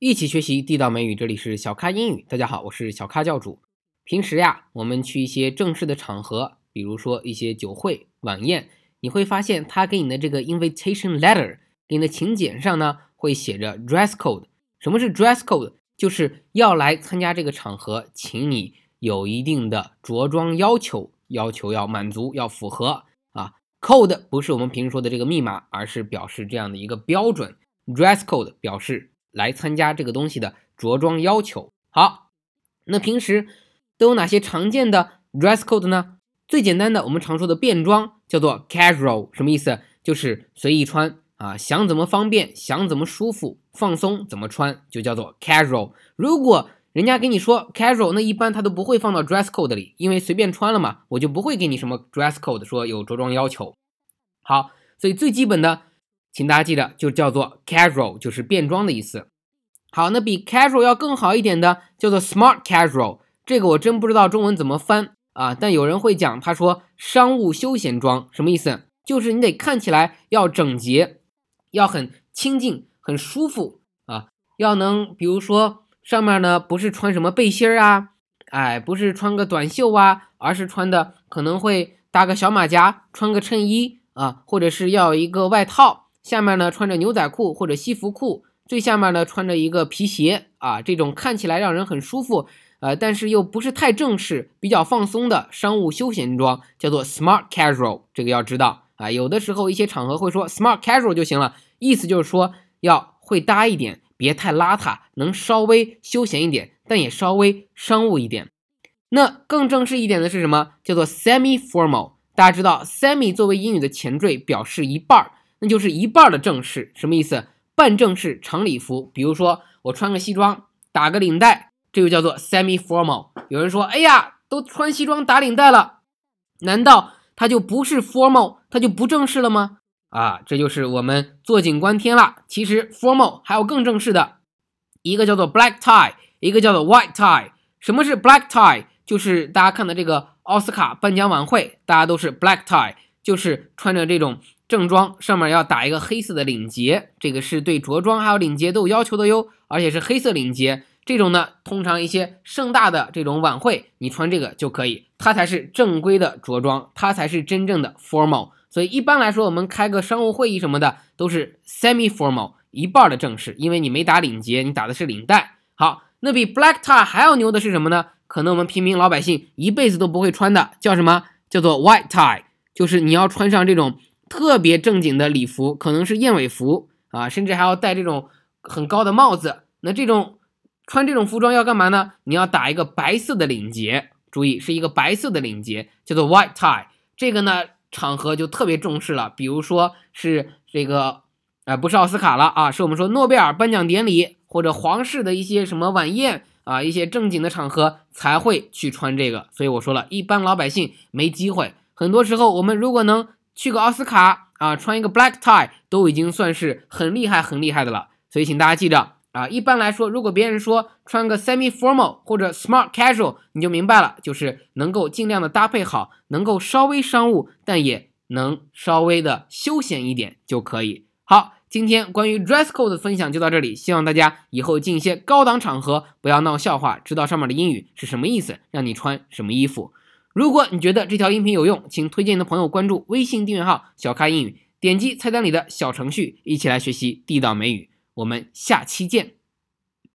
一起学习地道美语，这里是小咖英语。大家好，我是小咖教主。平时呀，我们去一些正式的场合，比如说一些酒会、晚宴，你会发现他给你的这个 invitation letter，给你的请柬上呢，会写着 dress code。什么是 dress code？就是要来参加这个场合，请你有一定的着装要求，要求要满足，要符合啊。code 不是我们平时说的这个密码，而是表示这样的一个标准。dress code 表示。来参加这个东西的着装要求。好，那平时都有哪些常见的 dress code 呢？最简单的，我们常说的便装叫做 casual，什么意思？就是随意穿啊，想怎么方便，想怎么舒服，放松怎么穿，就叫做 casual。如果人家跟你说 casual，那一般他都不会放到 dress code 里，因为随便穿了嘛，我就不会给你什么 dress code 说有着装要求。好，所以最基本的。请大家记得，就叫做 casual，就是便装的意思。好，那比 casual 要更好一点的叫做 smart casual，这个我真不知道中文怎么翻啊。但有人会讲，他说商务休闲装什么意思？就是你得看起来要整洁，要很清静、很舒服啊，要能比如说上面呢不是穿什么背心儿啊，哎，不是穿个短袖啊，而是穿的可能会搭个小马甲，穿个衬衣啊，或者是要一个外套。下面呢穿着牛仔裤或者西服裤，最下面呢穿着一个皮鞋啊，这种看起来让人很舒服，呃，但是又不是太正式，比较放松的商务休闲装叫做 smart casual，这个要知道啊。有的时候一些场合会说 smart casual 就行了，意思就是说要会搭一点，别太邋遢，能稍微休闲一点，但也稍微商务一点。那更正式一点的是什么？叫做 semi formal。大家知道 semi 作为英语的前缀，表示一半儿。那就是一半的正式，什么意思？半正式长礼服，比如说我穿个西装，打个领带，这就叫做 semi formal。有人说，哎呀，都穿西装打领带了，难道它就不是 formal，它就不正式了吗？啊，这就是我们坐井观天了。其实 formal 还有更正式的，一个叫做 black tie，一个叫做 white tie。什么是 black tie？就是大家看的这个奥斯卡颁奖晚会，大家都是 black tie，就是穿着这种。正装上面要打一个黑色的领结，这个是对着装还有领结都有要求的哟，而且是黑色领结。这种呢，通常一些盛大的这种晚会，你穿这个就可以，它才是正规的着装，它才是真正的 formal。所以一般来说，我们开个商务会议什么的，都是 semi formal，一半的正式，因为你没打领结，你打的是领带。好，那比 black tie 还要牛的是什么呢？可能我们平民老百姓一辈子都不会穿的，叫什么？叫做 white tie，就是你要穿上这种。特别正经的礼服，可能是燕尾服啊，甚至还要戴这种很高的帽子。那这种穿这种服装要干嘛呢？你要打一个白色的领结，注意是一个白色的领结，叫做 white tie。这个呢场合就特别重视了，比如说是这个，呃，不是奥斯卡了啊，是我们说诺贝尔颁奖典礼或者皇室的一些什么晚宴啊，一些正经的场合才会去穿这个。所以我说了一般老百姓没机会。很多时候我们如果能。去个奥斯卡啊，穿一个 black tie 都已经算是很厉害、很厉害的了。所以，请大家记着啊，一般来说，如果别人说穿个 semi formal 或者 smart casual，你就明白了，就是能够尽量的搭配好，能够稍微商务，但也能稍微的休闲一点就可以。好，今天关于 dress code 的分享就到这里，希望大家以后进一些高档场合不要闹笑话，知道上面的英语是什么意思，让你穿什么衣服。如果你觉得这条音频有用，请推荐你的朋友关注微信订阅号“小咖英语”，点击菜单里的小程序，一起来学习地道美语。我们下期见。